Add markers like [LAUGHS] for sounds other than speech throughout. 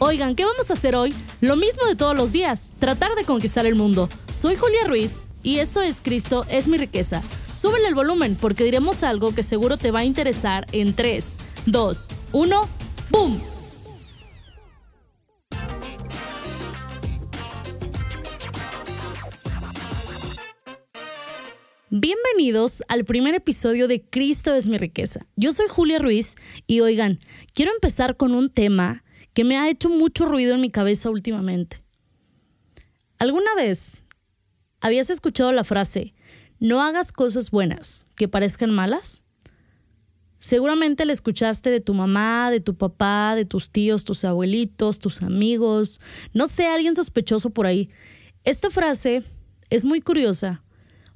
Oigan, ¿qué vamos a hacer hoy? Lo mismo de todos los días, tratar de conquistar el mundo. Soy Julia Ruiz y esto es Cristo es mi riqueza. Súbele el volumen porque diremos algo que seguro te va a interesar en 3, 2, 1, ¡boom! Bienvenidos al primer episodio de Cristo es mi riqueza. Yo soy Julia Ruiz y oigan, quiero empezar con un tema que me ha hecho mucho ruido en mi cabeza últimamente. ¿Alguna vez habías escuchado la frase, no hagas cosas buenas que parezcan malas? Seguramente la escuchaste de tu mamá, de tu papá, de tus tíos, tus abuelitos, tus amigos, no sé, alguien sospechoso por ahí. Esta frase es muy curiosa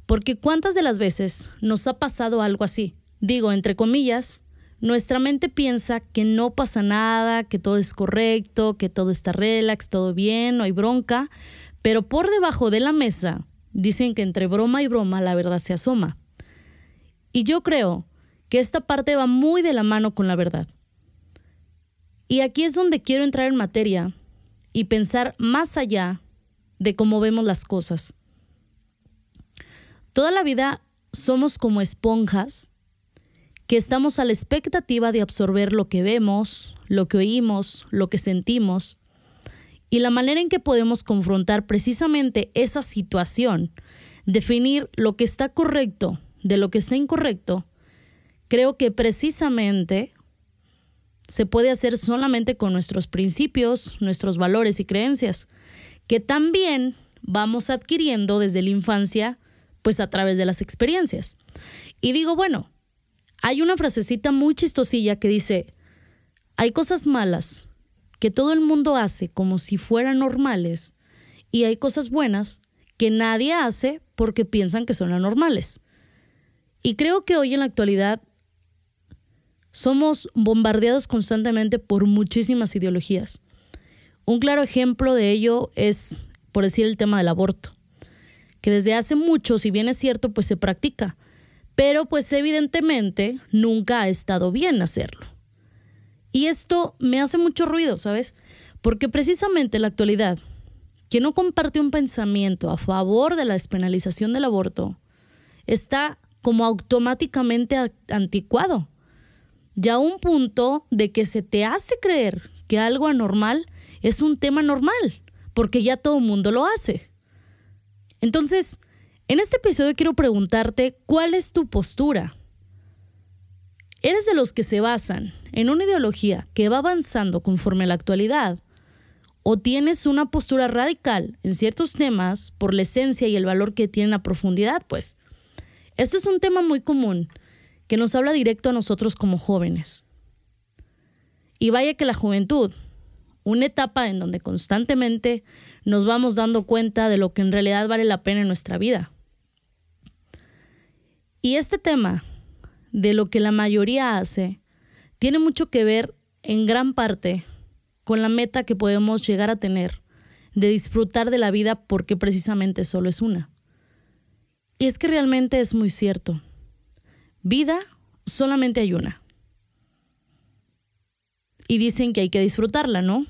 porque cuántas de las veces nos ha pasado algo así. Digo, entre comillas, nuestra mente piensa que no pasa nada, que todo es correcto, que todo está relax, todo bien, no hay bronca, pero por debajo de la mesa dicen que entre broma y broma la verdad se asoma. Y yo creo que esta parte va muy de la mano con la verdad. Y aquí es donde quiero entrar en materia y pensar más allá de cómo vemos las cosas. Toda la vida somos como esponjas que estamos a la expectativa de absorber lo que vemos, lo que oímos, lo que sentimos. Y la manera en que podemos confrontar precisamente esa situación, definir lo que está correcto de lo que está incorrecto, creo que precisamente se puede hacer solamente con nuestros principios, nuestros valores y creencias, que también vamos adquiriendo desde la infancia pues a través de las experiencias. Y digo, bueno, hay una frasecita muy chistosilla que dice, hay cosas malas que todo el mundo hace como si fueran normales y hay cosas buenas que nadie hace porque piensan que son anormales. Y creo que hoy en la actualidad somos bombardeados constantemente por muchísimas ideologías. Un claro ejemplo de ello es, por decir, el tema del aborto que desde hace mucho, si bien es cierto, pues se practica, pero pues evidentemente nunca ha estado bien hacerlo. Y esto me hace mucho ruido, ¿sabes? Porque precisamente en la actualidad, quien no comparte un pensamiento a favor de la despenalización del aborto está como automáticamente anticuado. Ya un punto de que se te hace creer que algo anormal es un tema normal, porque ya todo el mundo lo hace. Entonces, en este episodio quiero preguntarte cuál es tu postura. ¿Eres de los que se basan en una ideología que va avanzando conforme a la actualidad? ¿O tienes una postura radical en ciertos temas por la esencia y el valor que tienen a profundidad? Pues esto es un tema muy común que nos habla directo a nosotros como jóvenes. Y vaya que la juventud, una etapa en donde constantemente nos vamos dando cuenta de lo que en realidad vale la pena en nuestra vida. Y este tema de lo que la mayoría hace tiene mucho que ver en gran parte con la meta que podemos llegar a tener de disfrutar de la vida porque precisamente solo es una. Y es que realmente es muy cierto. Vida solamente hay una. Y dicen que hay que disfrutarla, ¿no?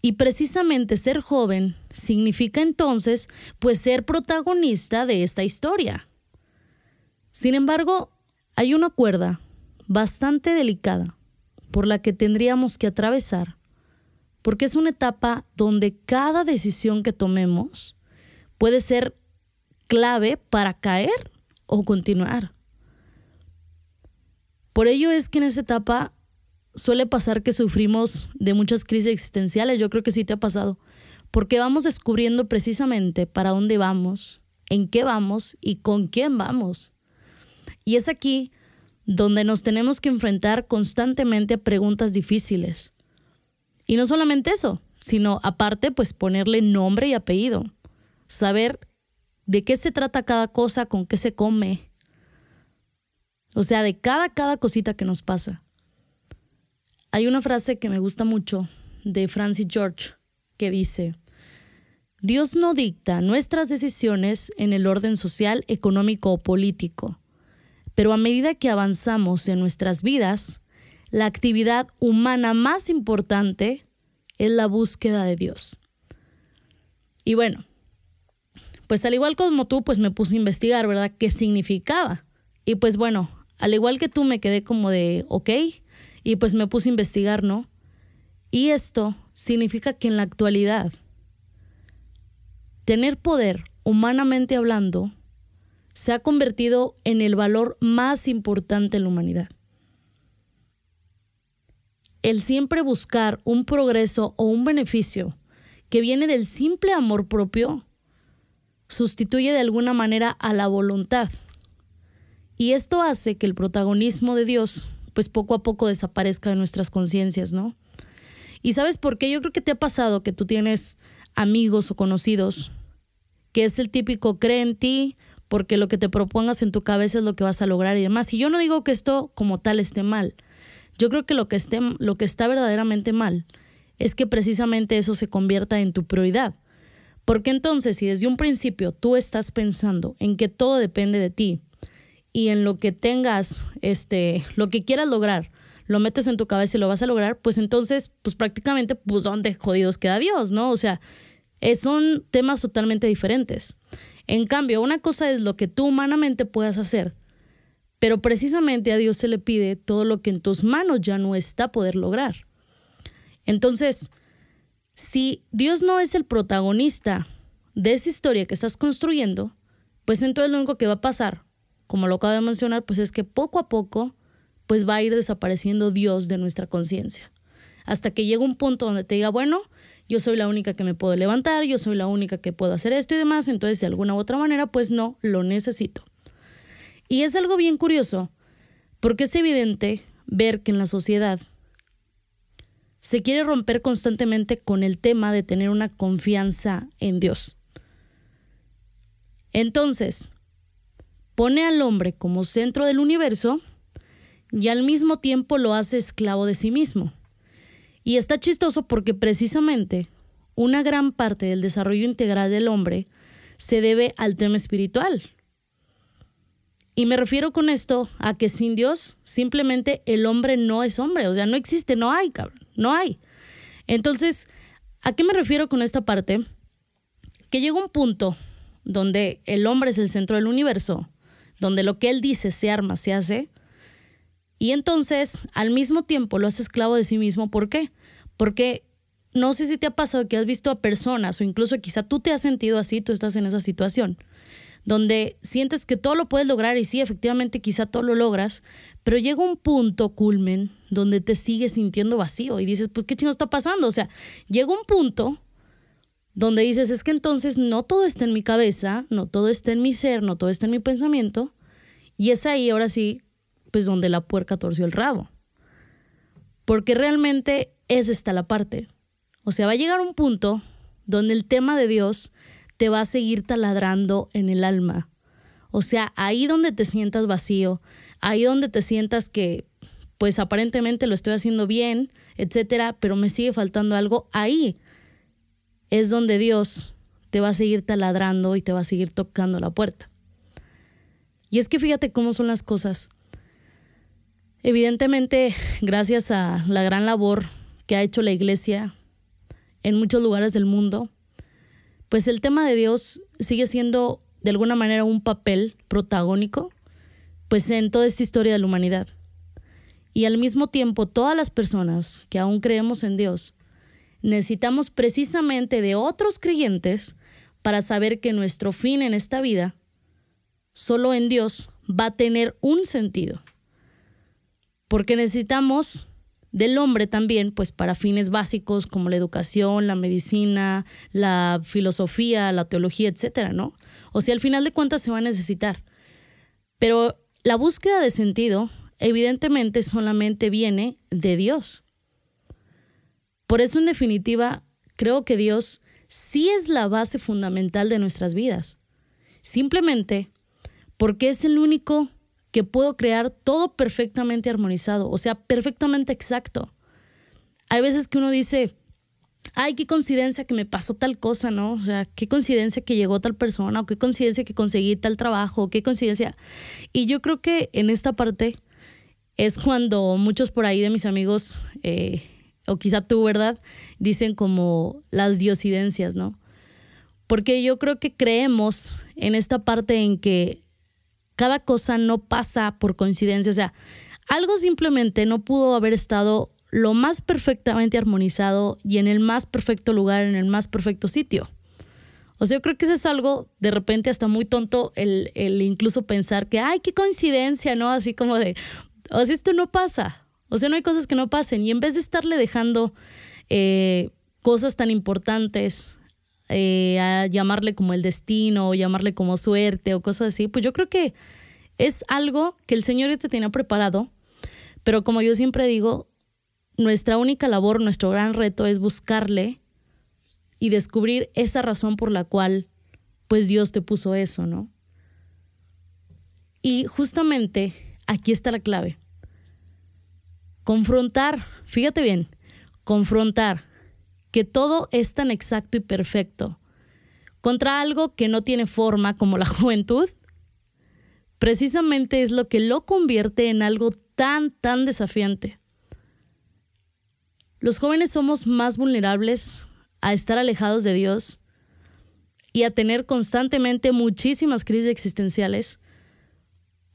Y precisamente ser joven significa entonces pues ser protagonista de esta historia. Sin embargo, hay una cuerda bastante delicada por la que tendríamos que atravesar, porque es una etapa donde cada decisión que tomemos puede ser clave para caer o continuar. Por ello es que en esa etapa suele pasar que sufrimos de muchas crisis existenciales, yo creo que sí te ha pasado, porque vamos descubriendo precisamente para dónde vamos, en qué vamos y con quién vamos. Y es aquí donde nos tenemos que enfrentar constantemente a preguntas difíciles. Y no solamente eso, sino aparte pues ponerle nombre y apellido, saber de qué se trata cada cosa, con qué se come. O sea, de cada cada cosita que nos pasa. Hay una frase que me gusta mucho de Francis George que dice, Dios no dicta nuestras decisiones en el orden social, económico o político, pero a medida que avanzamos en nuestras vidas, la actividad humana más importante es la búsqueda de Dios. Y bueno, pues al igual como tú, pues me puse a investigar, ¿verdad? ¿Qué significaba? Y pues bueno, al igual que tú me quedé como de, ok, y pues me puse a investigar, ¿no? Y esto significa que en la actualidad, tener poder, humanamente hablando, se ha convertido en el valor más importante en la humanidad. El siempre buscar un progreso o un beneficio que viene del simple amor propio sustituye de alguna manera a la voluntad. Y esto hace que el protagonismo de Dios pues poco a poco desaparezca de nuestras conciencias, ¿no? Y sabes por qué? Yo creo que te ha pasado que tú tienes amigos o conocidos que es el típico cree en ti porque lo que te propongas en tu cabeza es lo que vas a lograr y demás. Y yo no digo que esto como tal esté mal. Yo creo que lo que, esté, lo que está verdaderamente mal es que precisamente eso se convierta en tu prioridad. Porque entonces, si desde un principio tú estás pensando en que todo depende de ti y en lo que tengas, este, lo que quieras lograr, lo metes en tu cabeza y lo vas a lograr, pues entonces, pues prácticamente, pues donde jodidos queda Dios, ¿no? O sea, son temas totalmente diferentes. En cambio, una cosa es lo que tú humanamente puedas hacer, pero precisamente a Dios se le pide todo lo que en tus manos ya no está poder lograr. Entonces, si Dios no es el protagonista de esa historia que estás construyendo, pues entonces lo único que va a pasar, como lo acabo de mencionar, pues es que poco a poco pues va a ir desapareciendo Dios de nuestra conciencia. Hasta que llegue un punto donde te diga, bueno, yo soy la única que me puedo levantar, yo soy la única que puedo hacer esto y demás, entonces de alguna u otra manera, pues no, lo necesito. Y es algo bien curioso, porque es evidente ver que en la sociedad se quiere romper constantemente con el tema de tener una confianza en Dios. Entonces, pone al hombre como centro del universo y al mismo tiempo lo hace esclavo de sí mismo. Y está chistoso porque precisamente una gran parte del desarrollo integral del hombre se debe al tema espiritual. Y me refiero con esto a que sin Dios simplemente el hombre no es hombre, o sea, no existe, no hay, cabrón, no hay. Entonces, ¿a qué me refiero con esta parte? Que llega un punto donde el hombre es el centro del universo, donde lo que él dice se arma, se hace, y entonces al mismo tiempo lo hace esclavo de sí mismo. ¿Por qué? Porque no sé si te ha pasado que has visto a personas o incluso quizá tú te has sentido así, tú estás en esa situación, donde sientes que todo lo puedes lograr y sí, efectivamente quizá todo lo logras, pero llega un punto culmen donde te sigues sintiendo vacío y dices, pues qué chingo está pasando, o sea, llega un punto donde dices, es que entonces no todo está en mi cabeza, no todo está en mi ser, no todo está en mi pensamiento, y es ahí ahora sí, pues donde la puerca torció el rabo. Porque realmente es esta la parte. O sea, va a llegar un punto donde el tema de Dios te va a seguir taladrando en el alma. O sea, ahí donde te sientas vacío, ahí donde te sientas que, pues aparentemente lo estoy haciendo bien, etcétera, pero me sigue faltando algo, ahí es donde Dios te va a seguir taladrando y te va a seguir tocando la puerta. Y es que fíjate cómo son las cosas. Evidentemente, gracias a la gran labor que ha hecho la iglesia en muchos lugares del mundo, pues el tema de Dios sigue siendo de alguna manera un papel protagónico, pues en toda esta historia de la humanidad. Y al mismo tiempo, todas las personas que aún creemos en Dios, necesitamos precisamente de otros creyentes para saber que nuestro fin en esta vida, solo en Dios, va a tener un sentido porque necesitamos del hombre también, pues para fines básicos como la educación, la medicina, la filosofía, la teología, etcétera, ¿no? O sea, al final de cuentas se va a necesitar. Pero la búsqueda de sentido, evidentemente, solamente viene de Dios. Por eso, en definitiva, creo que Dios sí es la base fundamental de nuestras vidas. Simplemente porque es el único que puedo crear todo perfectamente armonizado, o sea, perfectamente exacto. Hay veces que uno dice, ay, qué coincidencia que me pasó tal cosa, ¿no? O sea, qué coincidencia que llegó tal persona, o qué coincidencia que conseguí tal trabajo, qué coincidencia. Y yo creo que en esta parte es cuando muchos por ahí de mis amigos eh, o quizá tú, ¿verdad? Dicen como las diosidencias, ¿no? Porque yo creo que creemos en esta parte en que cada cosa no pasa por coincidencia, o sea, algo simplemente no pudo haber estado lo más perfectamente armonizado y en el más perfecto lugar, en el más perfecto sitio. O sea, yo creo que eso es algo de repente hasta muy tonto el, el incluso pensar que, ay, qué coincidencia, ¿no? Así como de, o sea, esto no pasa. O sea, no hay cosas que no pasen. Y en vez de estarle dejando eh, cosas tan importantes eh, a llamarle como el destino o llamarle como suerte o cosas así, pues yo creo que es algo que el Señor ya te tenía preparado. Pero como yo siempre digo, nuestra única labor, nuestro gran reto es buscarle y descubrir esa razón por la cual pues Dios te puso eso, ¿no? Y justamente aquí está la clave. Confrontar, fíjate bien, confrontar que todo es tan exacto y perfecto contra algo que no tiene forma como la [LAUGHS] juventud, precisamente es lo que lo convierte en algo tan, tan desafiante. Los jóvenes somos más vulnerables a estar alejados de Dios y a tener constantemente muchísimas crisis existenciales,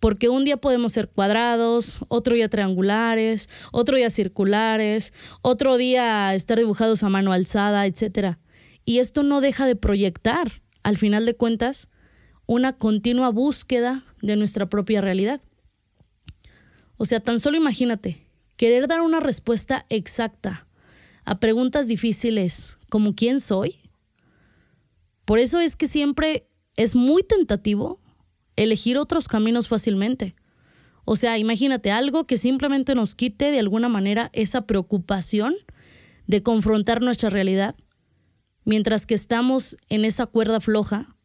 porque un día podemos ser cuadrados, otro día triangulares, otro día circulares, otro día estar dibujados a mano alzada, etc. Y esto no deja de proyectar, al final de cuentas, una continua búsqueda de nuestra propia realidad. O sea, tan solo imagínate, querer dar una respuesta exacta a preguntas difíciles como quién soy. Por eso es que siempre es muy tentativo elegir otros caminos fácilmente. O sea, imagínate algo que simplemente nos quite de alguna manera esa preocupación de confrontar nuestra realidad, mientras que estamos en esa cuerda floja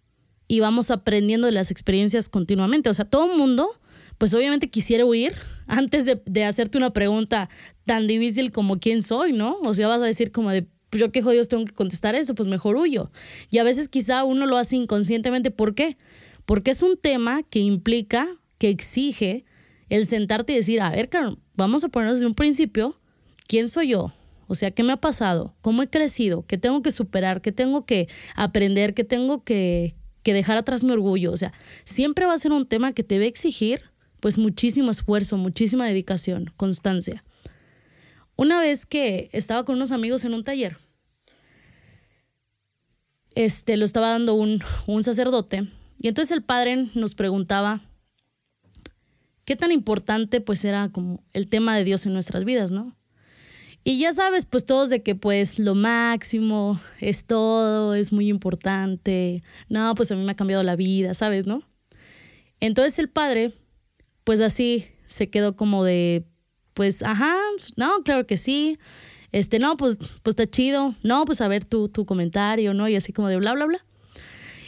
y vamos aprendiendo de las experiencias continuamente. O sea, todo el mundo pues obviamente quisiera huir [LAUGHS] antes de, hacerte una pregunta tan difícil como quién soy, ¿no? O sea, vas a decir como de, pues yo qué jodidos tengo que contestar eso, pues mejor huyo. Y a veces quizá uno lo hace inconscientemente. ¿Por qué? Porque es un tema que implica, que exige el sentarte y decir, a ver, vamos a ponernos desde un principio, ¿quién soy yo? O sea, ¿qué me ha pasado? ¿Cómo he crecido? ¿Qué tengo que superar? ¿Qué tengo que aprender? ¿Qué tengo que, que dejar atrás mi orgullo? O sea, siempre va a ser un tema que te va a exigir pues muchísimo esfuerzo, muchísima dedicación, constancia. Una vez que estaba con unos amigos en un taller, este, lo estaba dando un, un sacerdote, y entonces el padre nos preguntaba qué tan importante pues era como el tema de Dios en nuestras vidas, ¿no? Y ya sabes, pues todos de que pues lo máximo es todo, es muy importante. No, pues a mí me ha cambiado la vida, ¿sabes, no? Entonces el padre pues así se quedó como de, pues, ajá, no, claro que sí. Este, no, pues, pues está chido. No, pues a ver tu, tu comentario, ¿no? Y así como de bla, bla, bla.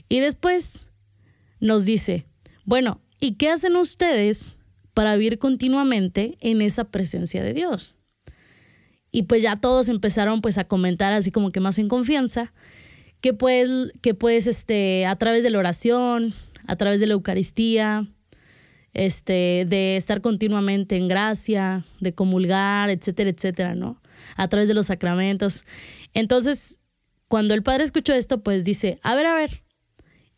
Y después nos dice, bueno, ¿y qué hacen ustedes para vivir continuamente en esa presencia de Dios? Y pues ya todos empezaron pues a comentar así como que más en confianza, que pues, que pues este, a través de la oración, a través de la Eucaristía, este, de estar continuamente en gracia, de comulgar, etcétera, etcétera, ¿no? A través de los sacramentos. Entonces, cuando el padre escuchó esto, pues dice, a ver, a ver,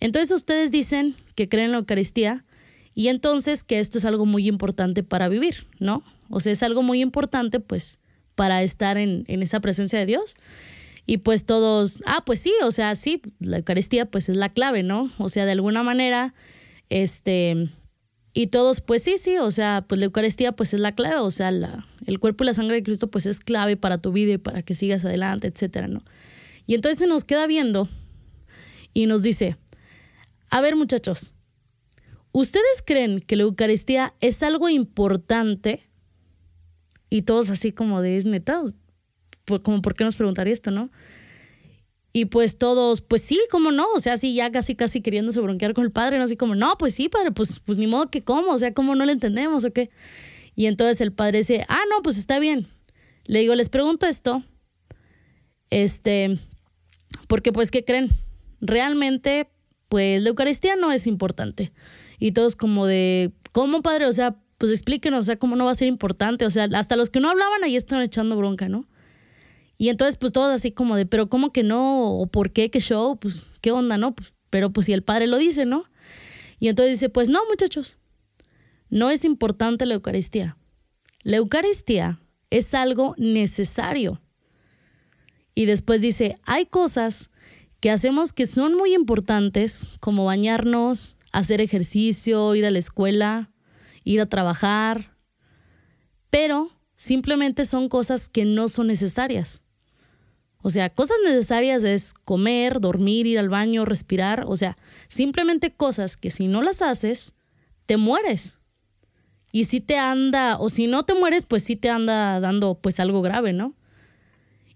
entonces ustedes dicen que creen en la Eucaristía y entonces que esto es algo muy importante para vivir, ¿no? O sea, es algo muy importante, pues, para estar en, en esa presencia de Dios. Y pues todos, ah, pues sí, o sea, sí, la Eucaristía pues es la clave, ¿no? O sea, de alguna manera, este, y todos, pues sí, sí, o sea, pues la Eucaristía pues es la clave, o sea, la, el cuerpo y la sangre de Cristo pues es clave para tu vida y para que sigas adelante, etcétera, ¿no? Y entonces se nos queda viendo y nos dice, a ver muchachos, ¿ustedes creen que la Eucaristía es algo importante? Y todos así como de, es neta, como por qué nos preguntaría esto, ¿no? Y pues todos, pues sí, cómo no, o sea, sí, ya casi, casi queriéndose bronquear con el padre, ¿no? Así como, no, pues sí, padre, pues, pues ni modo que cómo, o sea, ¿cómo no le entendemos o qué? Y entonces el padre dice, ah, no, pues está bien. Le digo, les pregunto esto, este, porque pues, ¿qué creen? Realmente, pues la Eucaristía no es importante. Y todos como de, ¿cómo, padre? O sea, pues explíquenos, o sea, ¿cómo no va a ser importante? O sea, hasta los que no hablaban ahí están echando bronca, ¿no? Y entonces, pues todos así como de, pero ¿cómo que no? ¿O por qué? ¿Qué show? Pues, ¿qué onda, no? Pues, pero pues si el padre lo dice, ¿no? Y entonces dice, pues no, muchachos, no es importante la Eucaristía. La Eucaristía es algo necesario. Y después dice, hay cosas que hacemos que son muy importantes, como bañarnos, hacer ejercicio, ir a la escuela, ir a trabajar, pero simplemente son cosas que no son necesarias. O sea, cosas necesarias es comer, dormir, ir al baño, respirar, o sea, simplemente cosas que si no las haces, te mueres. Y si te anda, o si no te mueres, pues sí te anda dando pues algo grave, ¿no?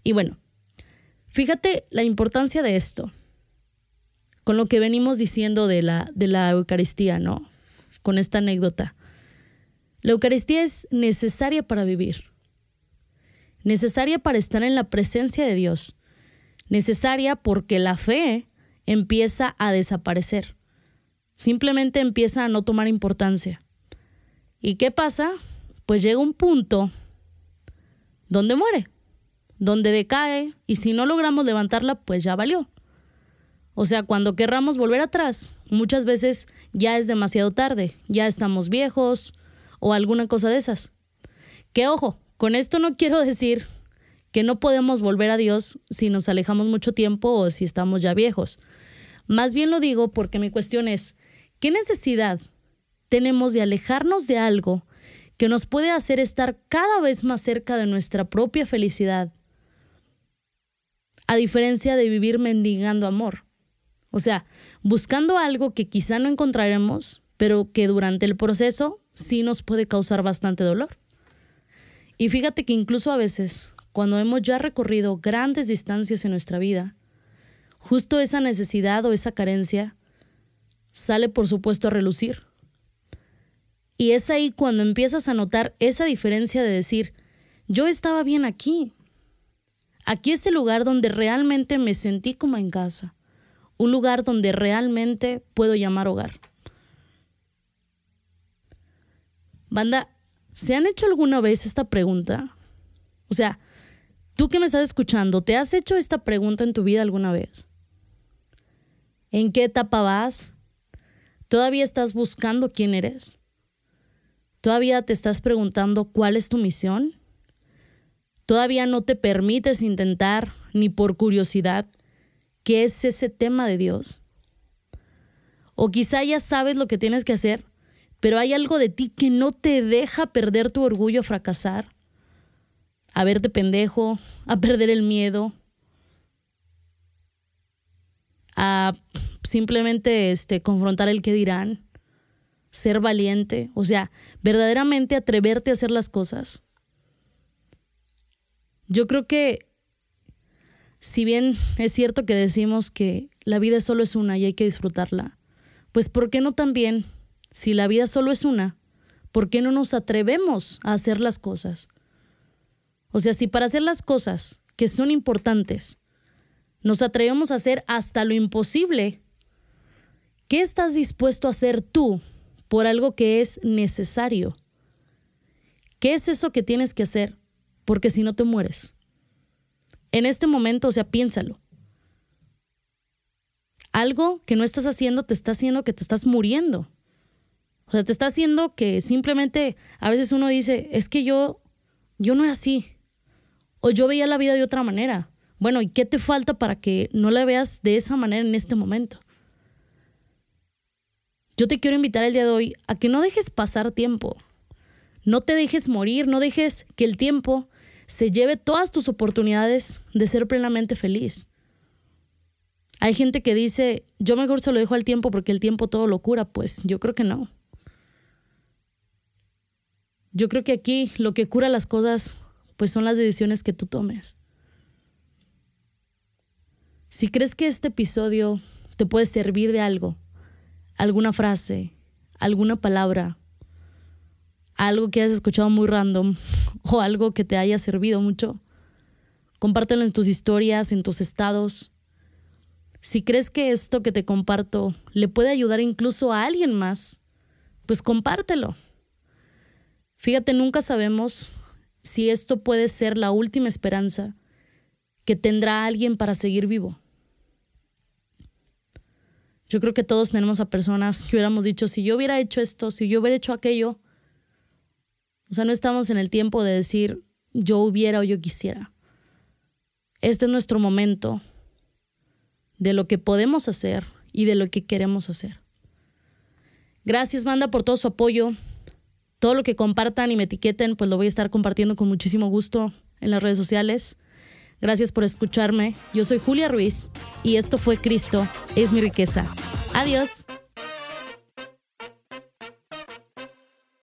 Y bueno, fíjate la importancia de esto, con lo que venimos diciendo de la, de la Eucaristía, ¿no? Con esta anécdota. La Eucaristía es necesaria para vivir, necesaria para estar en la presencia de Dios, necesaria porque la fe empieza a desaparecer, simplemente empieza a no tomar importancia. ¿Y qué pasa? Pues llega un punto donde muere, donde decae y si no logramos levantarla, pues ya valió. O sea, cuando querramos volver atrás, muchas veces ya es demasiado tarde, ya estamos viejos, o alguna cosa de esas. Que ojo, con esto no quiero decir que no podemos volver a Dios si nos alejamos mucho tiempo o si estamos ya viejos. Más bien lo digo porque mi cuestión es, ¿qué necesidad tenemos de alejarnos de algo que nos puede hacer estar cada vez más cerca de nuestra propia felicidad? A diferencia de vivir mendigando amor. O sea, buscando algo que quizá no encontraremos, pero que durante el proceso sí nos puede causar bastante dolor. Y fíjate que incluso a veces, cuando hemos ya recorrido grandes distancias en nuestra vida, justo esa necesidad o esa carencia sale por supuesto a relucir. Y es ahí cuando empiezas a notar esa diferencia de decir, yo estaba bien aquí. Aquí es el lugar donde realmente me sentí como en casa, un lugar donde realmente puedo llamar hogar. Banda, ¿se han hecho alguna vez esta pregunta? O sea, tú que me estás escuchando, ¿te has hecho esta pregunta en tu vida alguna vez? ¿En qué etapa vas? ¿Todavía estás buscando quién eres? ¿Todavía te estás preguntando cuál es tu misión? ¿Todavía no te permites intentar, ni por curiosidad, qué es ese tema de Dios? O quizá ya sabes lo que tienes que hacer, pero hay algo de ti que no te deja perder tu orgullo a fracasar, a verte pendejo, a perder el miedo, a simplemente este, confrontar el que dirán, ser valiente, o sea, verdaderamente atreverte a hacer las cosas. Yo creo que si bien es cierto que decimos que la vida solo es una y hay que disfrutarla, pues ¿por qué no también si la vida solo es una, ¿por qué no nos atrevemos a hacer las cosas? O sea, si para hacer las cosas que son importantes nos atrevemos a hacer hasta lo imposible, ¿qué estás dispuesto a hacer tú por algo que es necesario? ¿Qué es eso que tienes que hacer? Porque si no te mueres. En este momento, o sea, piénsalo. Algo que no estás haciendo te está haciendo que te estás muriendo. O sea, te está haciendo que simplemente a veces uno dice, es que yo, yo no era así. O yo veía la vida de otra manera. Bueno, ¿y qué te falta para que no la veas de esa manera en este momento? Yo te quiero invitar el día de hoy a que no dejes pasar tiempo. No te dejes morir, no dejes que el tiempo se lleve todas tus oportunidades de ser plenamente feliz. Hay gente que dice, yo mejor se lo dejo al tiempo porque el tiempo todo lo cura. Pues yo creo que no. Yo creo que aquí lo que cura las cosas, pues son las decisiones que tú tomes. Si crees que este episodio te puede servir de algo, alguna frase, alguna palabra, algo que hayas escuchado muy random [LAUGHS] o algo que te haya servido mucho, compártelo en tus historias, en tus estados. Si crees que esto que te comparto le puede ayudar incluso a alguien más, pues compártelo. Fíjate, nunca sabemos si esto puede ser la última esperanza que tendrá alguien para seguir vivo. Yo creo que todos tenemos a personas que hubiéramos dicho, si yo hubiera hecho esto, si yo hubiera hecho aquello, o sea, no estamos en el tiempo de decir, yo hubiera o yo quisiera. Este es nuestro momento de lo que podemos hacer y de lo que queremos hacer. Gracias, banda, por todo su apoyo. Todo lo que compartan y me etiqueten, pues lo voy a estar compartiendo con muchísimo gusto en las redes sociales. Gracias por escucharme. Yo soy Julia Ruiz y esto fue Cristo es mi riqueza. Adiós.